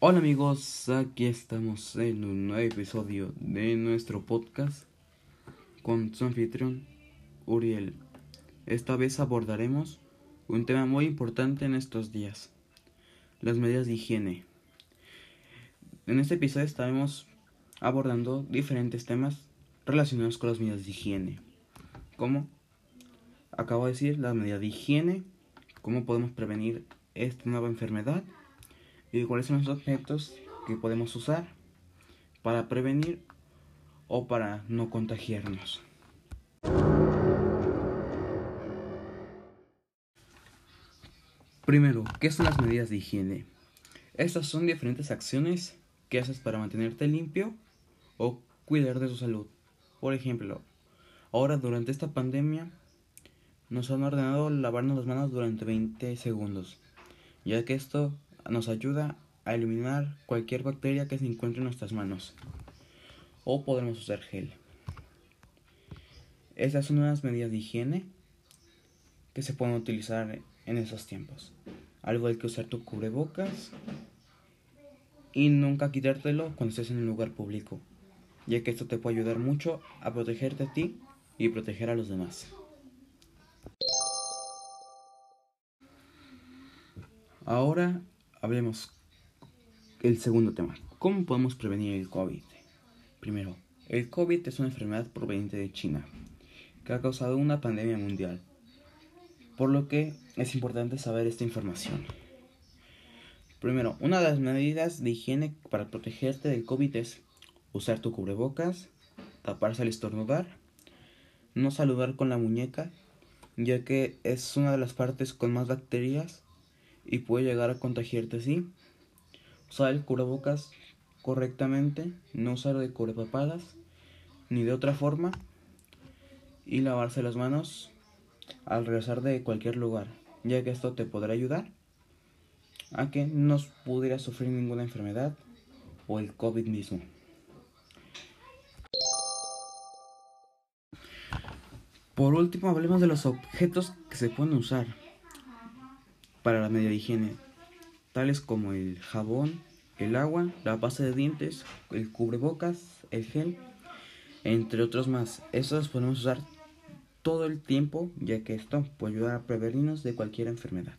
Hola amigos, aquí estamos en un nuevo episodio de nuestro podcast con su anfitrión Uriel. Esta vez abordaremos un tema muy importante en estos días, las medidas de higiene. En este episodio estaremos abordando diferentes temas relacionados con las medidas de higiene, como acabo de decir, las medidas de higiene, cómo podemos prevenir esta nueva enfermedad y cuáles son los objetos que podemos usar para prevenir o para no contagiarnos. Primero, ¿qué son las medidas de higiene? Estas son diferentes acciones que haces para mantenerte limpio o cuidar de tu salud. Por ejemplo, ahora durante esta pandemia nos han ordenado lavarnos las manos durante 20 segundos, ya que esto nos ayuda a eliminar cualquier bacteria que se encuentre en nuestras manos. O podemos usar gel. Estas son unas medidas de higiene que se pueden utilizar en esos tiempos. Algo hay que usar tu cubrebocas y nunca quitártelo cuando estés en un lugar público, ya que esto te puede ayudar mucho a protegerte a ti y proteger a los demás. Ahora hablemos el segundo tema. ¿Cómo podemos prevenir el COVID? Primero, el COVID es una enfermedad proveniente de China que ha causado una pandemia mundial, por lo que es importante saber esta información. Primero, una de las medidas de higiene para protegerte del COVID es usar tu cubrebocas, taparse al estornudar, no saludar con la muñeca, ya que es una de las partes con más bacterias y puede llegar a contagiarte así. Usar el cubrebocas correctamente, no usar de cubrepapadas ni de otra forma y lavarse las manos al regresar de cualquier lugar, ya que esto te podrá ayudar a que no pudieras sufrir ninguna enfermedad o el COVID mismo. Por último, hablemos de los objetos que se pueden usar para la media higiene, tales como el jabón, el agua, la pasta de dientes, el cubrebocas, el gel, entre otros más. Estos podemos usar todo el tiempo, ya que esto puede ayudar a prevenirnos de cualquier enfermedad.